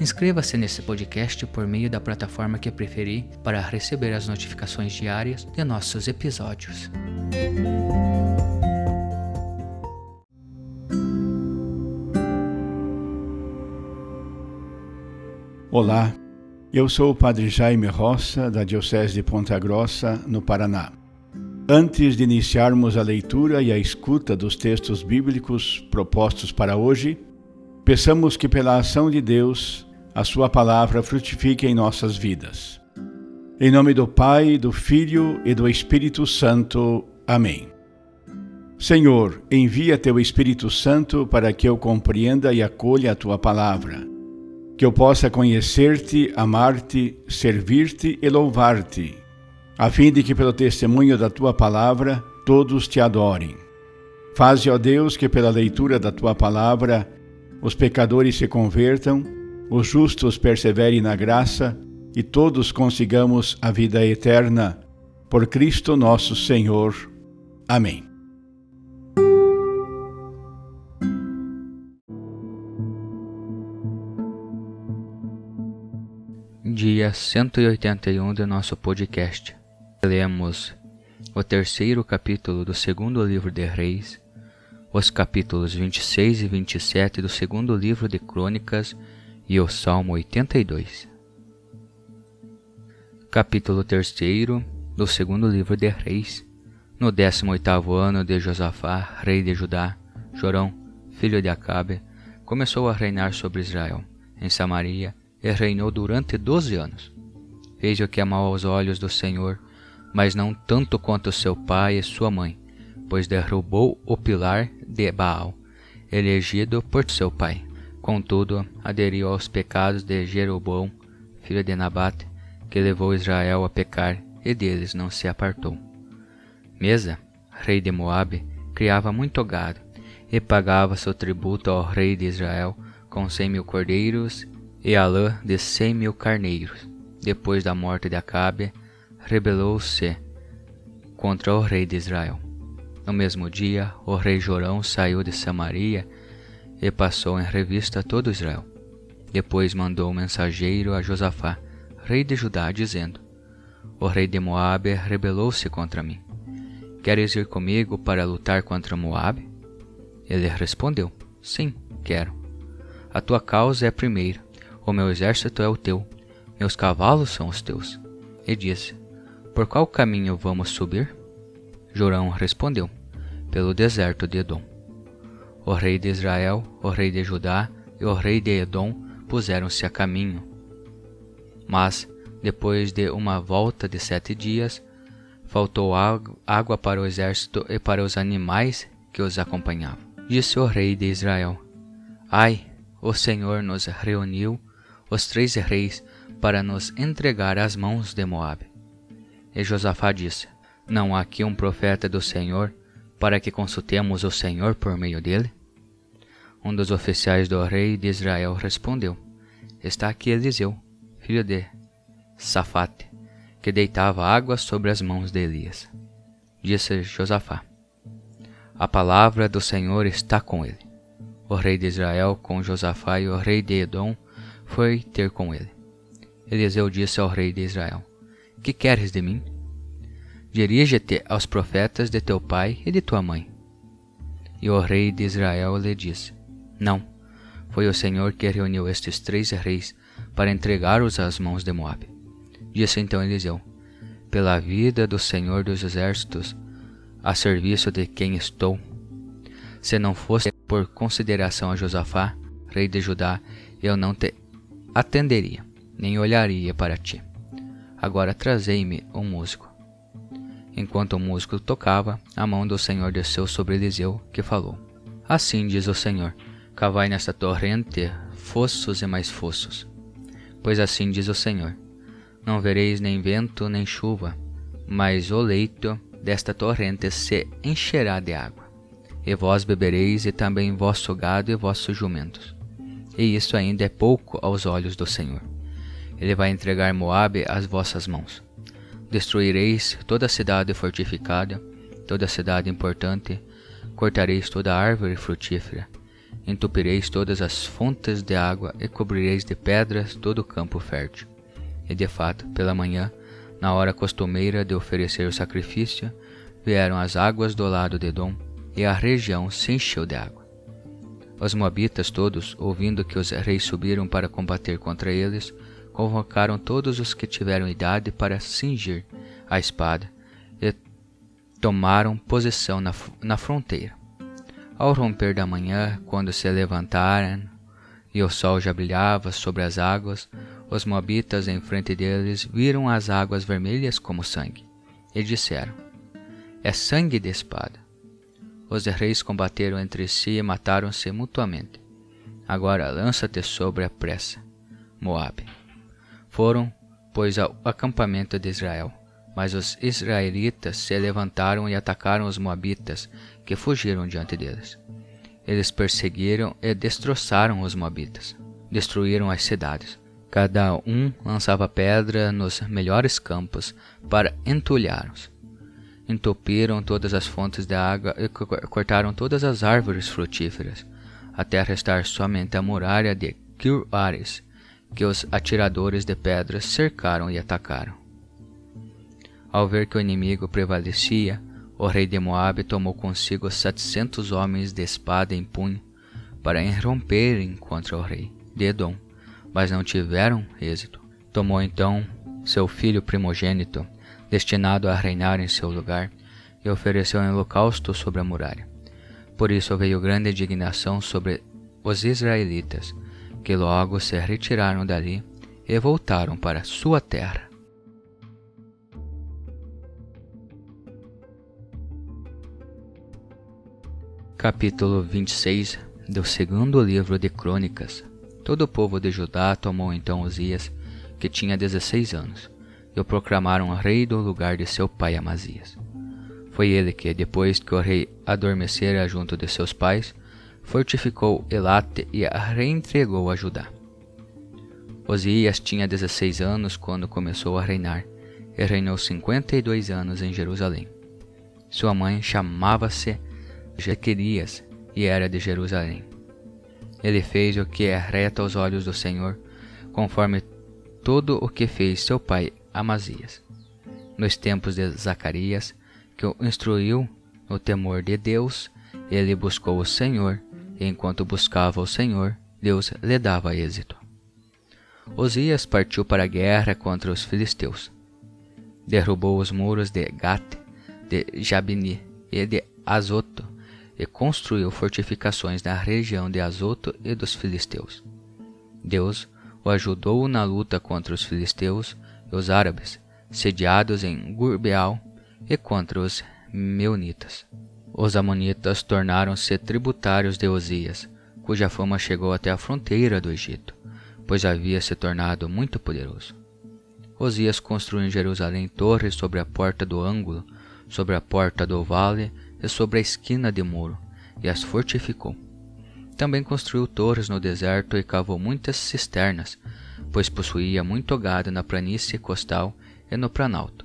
Inscreva-se nesse podcast por meio da plataforma que preferir para receber as notificações diárias de nossos episódios. Olá, eu sou o Padre Jaime Roça, da Diocese de Ponta Grossa, no Paraná. Antes de iniciarmos a leitura e a escuta dos textos bíblicos propostos para hoje, peçamos que, pela ação de Deus, a Sua palavra frutifique em nossas vidas. Em nome do Pai, do Filho e do Espírito Santo. Amém. Senhor, envia teu Espírito Santo para que eu compreenda e acolha a tua palavra, que eu possa conhecer-te, amar-te, servir-te e louvar-te, a fim de que, pelo testemunho da tua palavra, todos te adorem. Faze, ó Deus, que pela leitura da tua palavra os pecadores se convertam os justos perseverem na graça e todos consigamos a vida eterna. Por Cristo nosso Senhor. Amém. Dia 181 do nosso podcast. Lemos o terceiro capítulo do segundo livro de Reis, os capítulos 26 e 27 do segundo livro de Crônicas e o Salmo 82. Capítulo 3 do segundo livro de Reis. No 18º ano de Josafá, rei de Judá, Jorão, filho de Acabe, começou a reinar sobre Israel, em Samaria, e reinou durante doze anos. Fez o que amou aos olhos do Senhor, mas não tanto quanto seu pai e sua mãe, pois derrubou o pilar de Baal, elegido por seu pai Contudo, aderiu aos pecados de Jeroboão, filho de Nabate, que levou Israel a pecar, e deles não se apartou. Mesa, rei de Moabe, criava muito gado, e pagava seu tributo ao rei de Israel com cem mil cordeiros e a lã de cem mil carneiros. Depois da morte de Acabe, rebelou-se contra o rei de Israel. No mesmo dia, o rei Jorão saiu de Samaria e passou em revista todo Israel. Depois mandou um mensageiro a Josafá, rei de Judá, dizendo: O rei de Moabe rebelou-se contra mim. Queres ir comigo para lutar contra Moabe? Ele respondeu: Sim, quero. A tua causa é primeira, o meu exército é o teu, meus cavalos são os teus. E disse: Por qual caminho vamos subir? Jorão respondeu: Pelo deserto de Edom. O rei de Israel, o rei de Judá e o rei de Edom puseram-se a caminho. Mas, depois de uma volta de sete dias, faltou água para o exército e para os animais que os acompanhavam. Disse o rei de Israel: Ai, o Senhor nos reuniu, os três reis, para nos entregar às mãos de Moabe. E Josafá disse: Não há aqui um profeta do Senhor para que consultemos o Senhor por meio dele? Um dos oficiais do rei de Israel respondeu: Está aqui Eliseu, filho de Safate, que deitava água sobre as mãos de Elias. Disse Josafá: A palavra do Senhor está com ele. O rei de Israel com Josafá e o rei de Edom foi ter com ele. Eliseu disse ao rei de Israel: Que queres de mim? Dirige-te aos profetas de teu pai e de tua mãe. E o rei de Israel lhe disse: Não, foi o Senhor que reuniu estes três reis para entregá-los às mãos de Moabe. Disse então Eliseu: pela vida do Senhor dos Exércitos, a serviço de quem estou. Se não fosse por consideração a Josafá, rei de Judá, eu não te atenderia, nem olharia para ti. Agora trazei-me um músico. Enquanto o músico tocava, a mão do Senhor desceu sobre Eliseu, que falou: Assim diz o Senhor: Cavai nesta torrente fossos e mais fossos. Pois assim diz o Senhor: Não vereis nem vento nem chuva, mas o leito desta torrente se encherá de água. E vós bebereis, e também vosso gado e vossos jumentos. E isso ainda é pouco aos olhos do Senhor. Ele vai entregar Moabe às vossas mãos. Destruireis toda a cidade fortificada, toda a cidade importante, cortareis toda árvore frutífera, entupireis todas as fontes de água e cobrireis de pedras todo o campo fértil. E de fato, pela manhã, na hora costumeira de oferecer o sacrifício, vieram as águas do lado de Dom, e a região se encheu de água. Os moabitas todos, ouvindo que os reis subiram para combater contra eles, convocaram todos os que tiveram idade para cingir a espada e tomaram posição na, na fronteira. Ao romper da manhã, quando se levantaram e o sol já brilhava sobre as águas, os moabitas em frente deles viram as águas vermelhas como sangue e disseram: É sangue de espada. Os reis combateram entre si e mataram-se mutuamente. Agora lança-te sobre a pressa, Moabe. Foram, pois, ao acampamento de Israel. Mas os israelitas se levantaram e atacaram os moabitas, que fugiram diante deles. Eles perseguiram e destroçaram os moabitas. Destruíram as cidades. Cada um lançava pedra nos melhores campos para entulhar-os. Entupiram todas as fontes de água e cortaram todas as árvores frutíferas, até restar somente a muralha de Kir-Ares, que os atiradores de pedras cercaram e atacaram. Ao ver que o inimigo prevalecia, o rei de Moabe tomou consigo setecentos homens de espada em punho para irromperem contra o rei de Edom, mas não tiveram êxito. Tomou então seu filho primogênito, destinado a reinar em seu lugar, e ofereceu em holocausto sobre a muralha. Por isso veio grande indignação sobre os israelitas, que logo se retiraram dali e voltaram para sua terra. Capítulo 26 do segundo livro de Crônicas Todo o povo de Judá tomou então Osias, que tinha dezesseis anos, e o proclamaram rei do lugar de seu pai Amazias. Foi ele que, depois que o rei adormecera junto de seus pais, fortificou Elate e a reentregou a Judá. Osias tinha 16 anos quando começou a reinar, e reinou 52 anos em Jerusalém. Sua mãe chamava-se Jequerias e era de Jerusalém. Ele fez o que é reto aos olhos do Senhor, conforme tudo o que fez seu pai Amazias. Nos tempos de Zacarias, que o instruiu no temor de Deus, ele buscou o Senhor enquanto buscava o Senhor, Deus lhe dava êxito. Osias partiu para a guerra contra os filisteus. Derrubou os muros de Gate, de Jabini e de Azoto e construiu fortificações na região de Azoto e dos filisteus. Deus o ajudou na luta contra os filisteus e os árabes, sediados em Gurbeal, e contra os meunitas. Os amonitas tornaram-se tributários de Osias, cuja fama chegou até a fronteira do Egito, pois havia se tornado muito poderoso. Osias construiu em Jerusalém torres sobre a porta do ângulo, sobre a porta do vale e sobre a esquina de muro, e as fortificou. Também construiu torres no deserto e cavou muitas cisternas, pois possuía muito gado na planície costal e no planalto.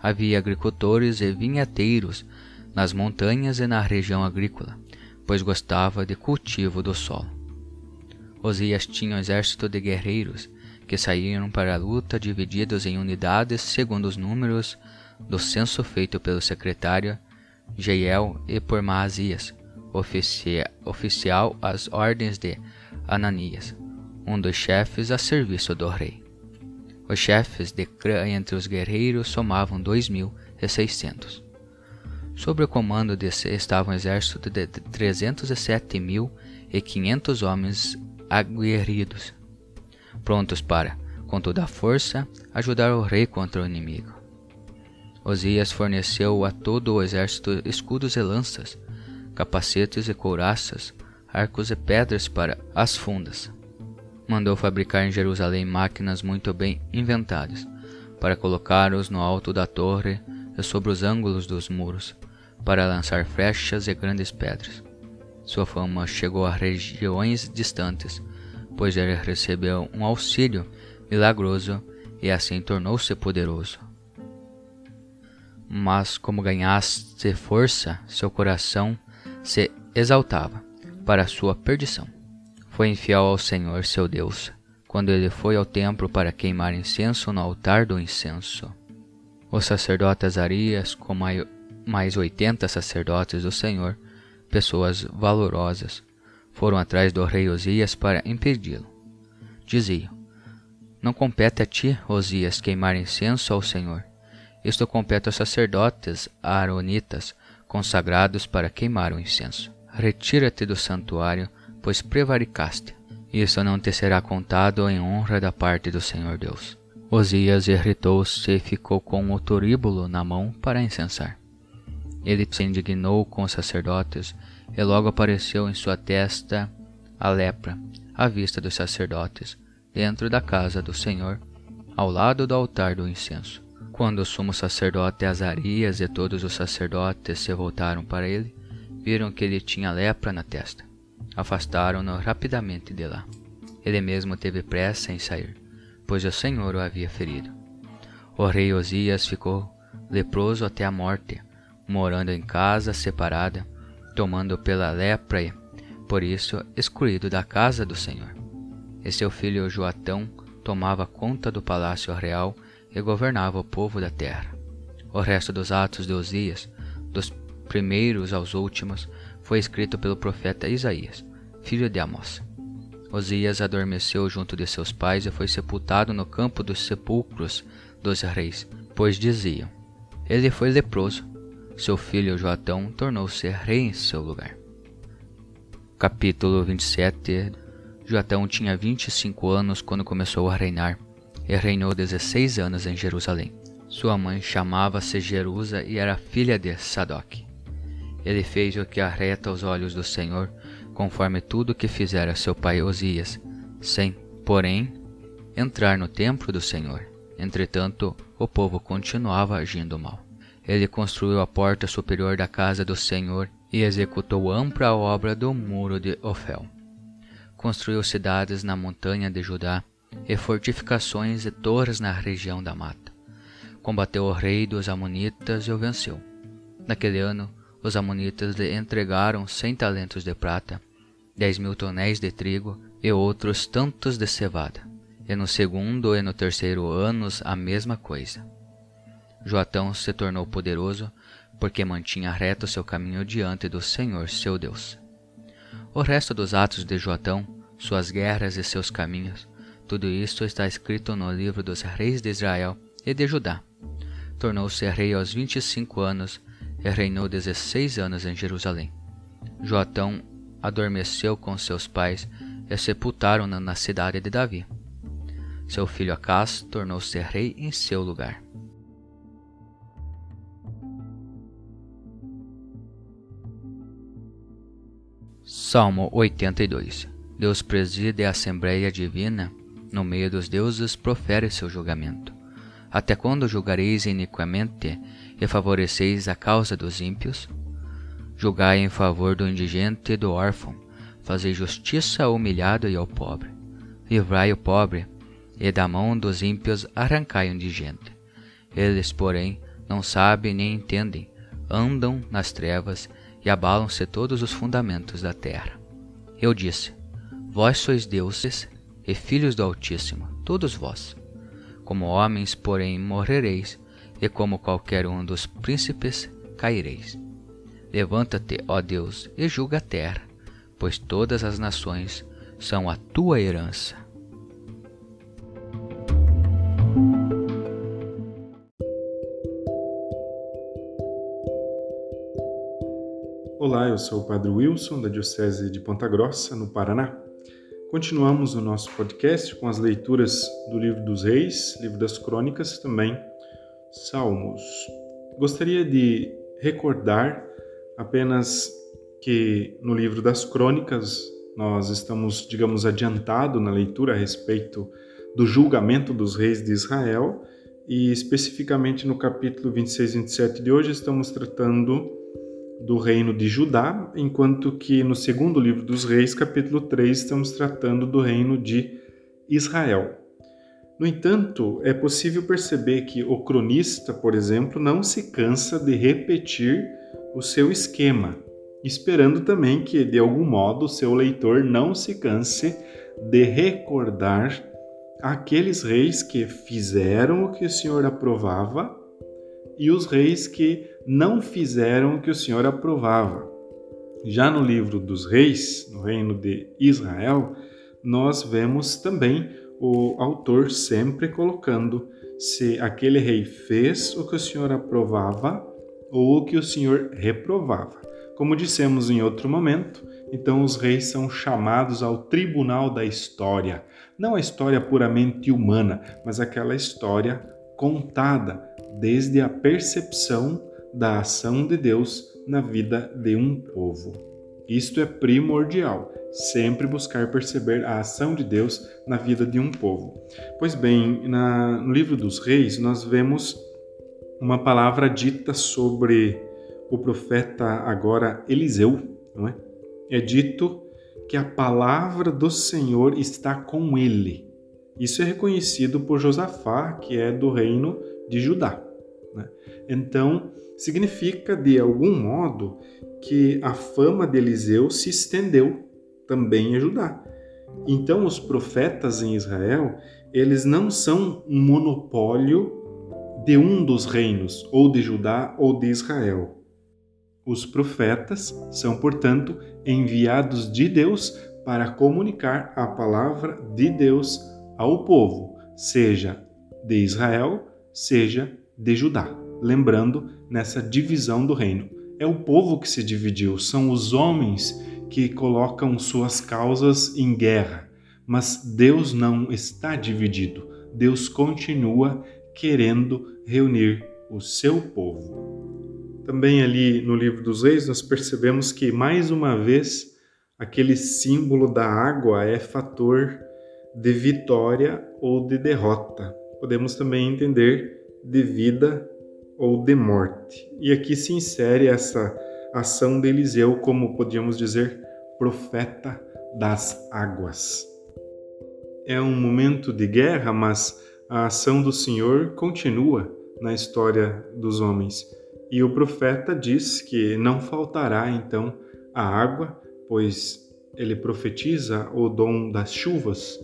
Havia agricultores e vinhateiros nas montanhas e na região agrícola, pois gostava de cultivo do solo. Osias tinha um exército de guerreiros que saíram para a luta divididos em unidades segundo os números do censo feito pelo secretário Jeiel e por Maazias, oficial às ordens de Ananias, um dos chefes a serviço do rei. Os chefes de Crã entre os guerreiros somavam 2.600. Sobre o comando de C estava um exército de 307.500 homens aguerridos, prontos para, com toda a força, ajudar o rei contra o inimigo. Osias forneceu a todo o exército escudos e lanças, capacetes e couraças, arcos e pedras para as fundas. Mandou fabricar em Jerusalém máquinas muito bem inventadas, para colocá-los no alto da torre e sobre os ângulos dos muros, para lançar flechas e grandes pedras. Sua fama chegou a regiões distantes, pois ele recebeu um auxílio milagroso e assim tornou-se poderoso. Mas como ganhasse força, seu coração se exaltava para sua perdição. Foi infiel ao Senhor seu Deus, quando ele foi ao templo para queimar incenso no altar do incenso. Os sacerdotes Arias, com mais oitenta sacerdotes do Senhor, pessoas valorosas, foram atrás do rei Osias para impedi-lo. Diziam: Não compete a ti, Osias, queimar incenso ao Senhor. Isto compete aos sacerdotes aaronitas, consagrados para queimar o incenso. Retira-te do santuário pois prevaricaste. Isso não te será contado em honra da parte do Senhor Deus. Osias irritou-se e ficou com o turíbulo na mão para incensar. Ele se indignou com os sacerdotes e logo apareceu em sua testa a lepra, à vista dos sacerdotes, dentro da casa do Senhor, ao lado do altar do incenso. Quando o sumo sacerdote Azarias e todos os sacerdotes se voltaram para ele, viram que ele tinha lepra na testa afastaram-no rapidamente de lá. Ele mesmo teve pressa em sair, pois o Senhor o havia ferido. O rei Osias ficou leproso até a morte, morando em casa separada, tomando pela lepra e, por isso, excluído da casa do Senhor. E seu filho Joatão tomava conta do palácio real e governava o povo da terra. O resto dos atos de Osias, dos primeiros aos últimos, foi escrito pelo profeta Isaías, filho de Amós. Osias adormeceu junto de seus pais e foi sepultado no campo dos sepulcros dos reis, pois diziam: Ele foi leproso. Seu filho Joatão tornou-se rei em seu lugar. Capítulo 27 Joatão tinha 25 anos quando começou a reinar, e reinou 16 anos em Jerusalém. Sua mãe chamava-se Jerusa e era filha de Sadoc. Ele fez o que arreta aos olhos do Senhor, conforme tudo que fizera seu pai Osias, sem, porém, entrar no templo do Senhor. Entretanto, o povo continuava agindo mal. Ele construiu a porta superior da casa do Senhor e executou ampla obra do muro de Ofel. Construiu cidades na montanha de Judá e fortificações e torres na região da mata. Combateu o rei dos Amonitas e o venceu. Naquele ano, os Amonitas lhe entregaram cem talentos de prata dez mil tonéis de trigo e outros tantos de cevada. E no segundo e no terceiro anos a mesma coisa. Joatão se tornou poderoso porque mantinha reto seu caminho diante do Senhor seu Deus. O resto dos atos de Joatão, suas guerras e seus caminhos, tudo isto está escrito no livro dos reis de Israel e de Judá. Tornou-se rei aos vinte e cinco anos e reinou dezesseis anos em Jerusalém. Joatão adormeceu com seus pais e sepultaram-no na cidade de Davi. Seu filho Acás tornou-se rei em seu lugar. Salmo 82 Deus preside a Assembleia Divina, no meio dos deuses profere seu julgamento. Até quando julgareis iniquamente e favoreceis a causa dos ímpios? Julgai em favor do indigente e do órfão, fazei justiça ao humilhado e ao pobre. Livrai o pobre, e da mão dos ímpios arrancai o indigente. Eles, porém, não sabem nem entendem, andam nas trevas e abalam-se todos os fundamentos da terra. Eu disse: Vós sois deuses e filhos do Altíssimo, todos vós. Como homens, porém, morrereis, e como qualquer um dos príncipes, caireis. Levanta-te, ó Deus, e julga a terra, pois todas as nações são a tua herança. Eu sou o Padre Wilson, da Diocese de Ponta Grossa, no Paraná. Continuamos o nosso podcast com as leituras do Livro dos Reis, Livro das Crônicas, também Salmos. Gostaria de recordar apenas que no livro das Crônicas nós estamos, digamos, adiantado na leitura a respeito do julgamento dos reis de Israel e especificamente no capítulo 26 e 27 de hoje estamos tratando do reino de Judá, enquanto que no segundo livro dos reis, capítulo 3, estamos tratando do reino de Israel. No entanto, é possível perceber que o cronista, por exemplo, não se cansa de repetir o seu esquema, esperando também que, de algum modo, o seu leitor não se canse de recordar aqueles reis que fizeram o que o Senhor aprovava e os reis que não fizeram o que o Senhor aprovava. Já no livro dos reis, no reino de Israel, nós vemos também o autor sempre colocando se aquele rei fez o que o Senhor aprovava ou o que o Senhor reprovava. Como dissemos em outro momento, então os reis são chamados ao tribunal da história, não a história puramente humana, mas aquela história contada desde a percepção da ação de Deus na vida de um povo. Isto é primordial, sempre buscar perceber a ação de Deus na vida de um povo. Pois bem, na, no livro dos reis, nós vemos uma palavra dita sobre o profeta agora Eliseu, não é? É dito que a palavra do Senhor está com ele. Isso é reconhecido por Josafá, que é do reino de Judá. Né? Então, significa de algum modo que a fama de Eliseu se estendeu também a Judá. Então, os profetas em Israel, eles não são um monopólio de um dos reinos, ou de Judá ou de Israel. Os profetas são, portanto, enviados de Deus para comunicar a palavra de Deus ao povo, seja de Israel, seja de Judá. Lembrando nessa divisão do reino. É o povo que se dividiu, são os homens que colocam suas causas em guerra. Mas Deus não está dividido. Deus continua querendo reunir o seu povo. Também ali no livro dos Reis nós percebemos que mais uma vez aquele símbolo da água é fator de vitória ou de derrota. Podemos também entender de vida ou de morte. E aqui se insere essa ação de Eliseu como podíamos dizer profeta das águas. É um momento de guerra, mas a ação do Senhor continua na história dos homens. E o profeta diz que não faltará então a água, pois ele profetiza o dom das chuvas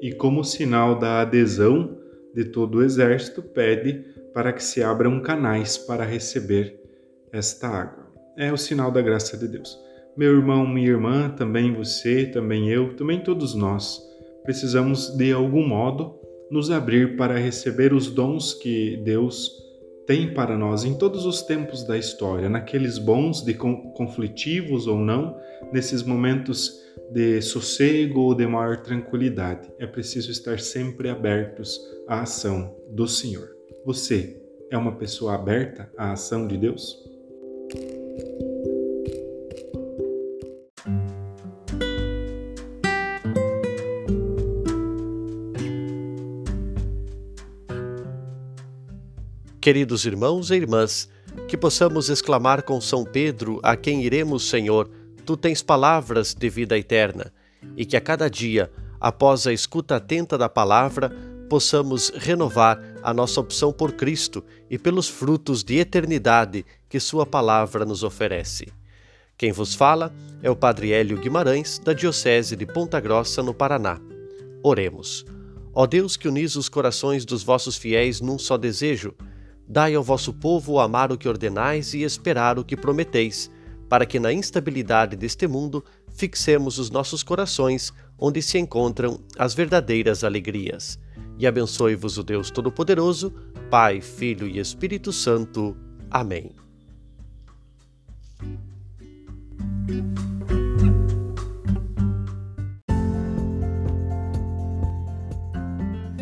e, como sinal da adesão de todo o exército, pede para que se abram canais para receber esta água. É o sinal da graça de Deus. Meu irmão, minha irmã, também você, também eu, também todos nós, precisamos de algum modo nos abrir para receber os dons que Deus tem para nós em todos os tempos da história, naqueles bons de conflitivos ou não, nesses momentos de sossego ou de maior tranquilidade. É preciso estar sempre abertos à ação do Senhor. Você é uma pessoa aberta à ação de Deus? Queridos irmãos e irmãs, que possamos exclamar com São Pedro, a quem iremos, Senhor, tu tens palavras de vida eterna, e que a cada dia, após a escuta atenta da palavra, possamos renovar a nossa opção por Cristo e pelos frutos de eternidade que Sua palavra nos oferece. Quem vos fala é o Padre Hélio Guimarães, da Diocese de Ponta Grossa, no Paraná. Oremos. Ó Deus que unis os corações dos vossos fiéis num só desejo, dai ao vosso povo amar o que ordenais e esperar o que prometeis, para que na instabilidade deste mundo fixemos os nossos corações onde se encontram as verdadeiras alegrias e abençoe-vos o Deus Todo-Poderoso, Pai, Filho e Espírito Santo. Amém.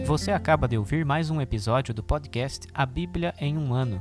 Você acaba de ouvir mais um episódio do podcast A Bíblia em um Ano.